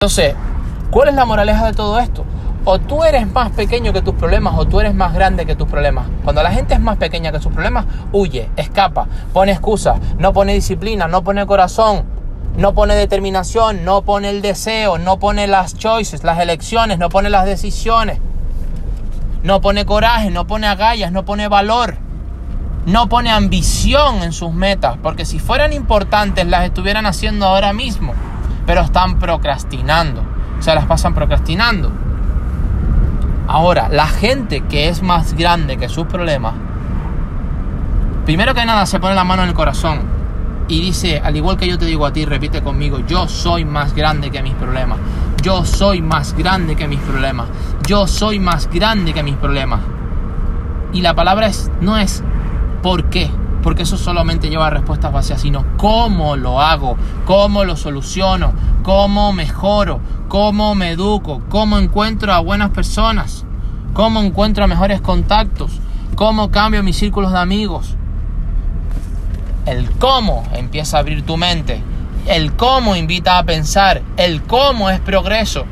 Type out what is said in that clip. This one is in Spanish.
Entonces, ¿cuál es la moraleja de todo esto? O tú eres más pequeño que tus problemas o tú eres más grande que tus problemas. Cuando la gente es más pequeña que sus problemas, huye, escapa, pone excusas, no pone disciplina, no pone corazón, no pone determinación, no pone el deseo, no pone las choices, las elecciones, no pone las decisiones, no pone coraje, no pone agallas, no pone valor, no pone ambición en sus metas, porque si fueran importantes las estuvieran haciendo ahora mismo, pero están procrastinando, o sea, las pasan procrastinando. Ahora, la gente que es más grande que sus problemas, primero que nada se pone la mano en el corazón y dice, al igual que yo te digo a ti, repite conmigo, yo soy más grande que mis problemas. Yo soy más grande que mis problemas. Yo soy más grande que mis problemas. Y la palabra es, no es por qué, porque eso solamente lleva respuestas vacías, sino cómo lo hago, cómo lo soluciono, cómo mejoro, cómo me educo, cómo encuentro a buenas personas, cómo encuentro a mejores contactos, cómo cambio mis círculos de amigos. El cómo empieza a abrir tu mente, el cómo invita a pensar, el cómo es progreso.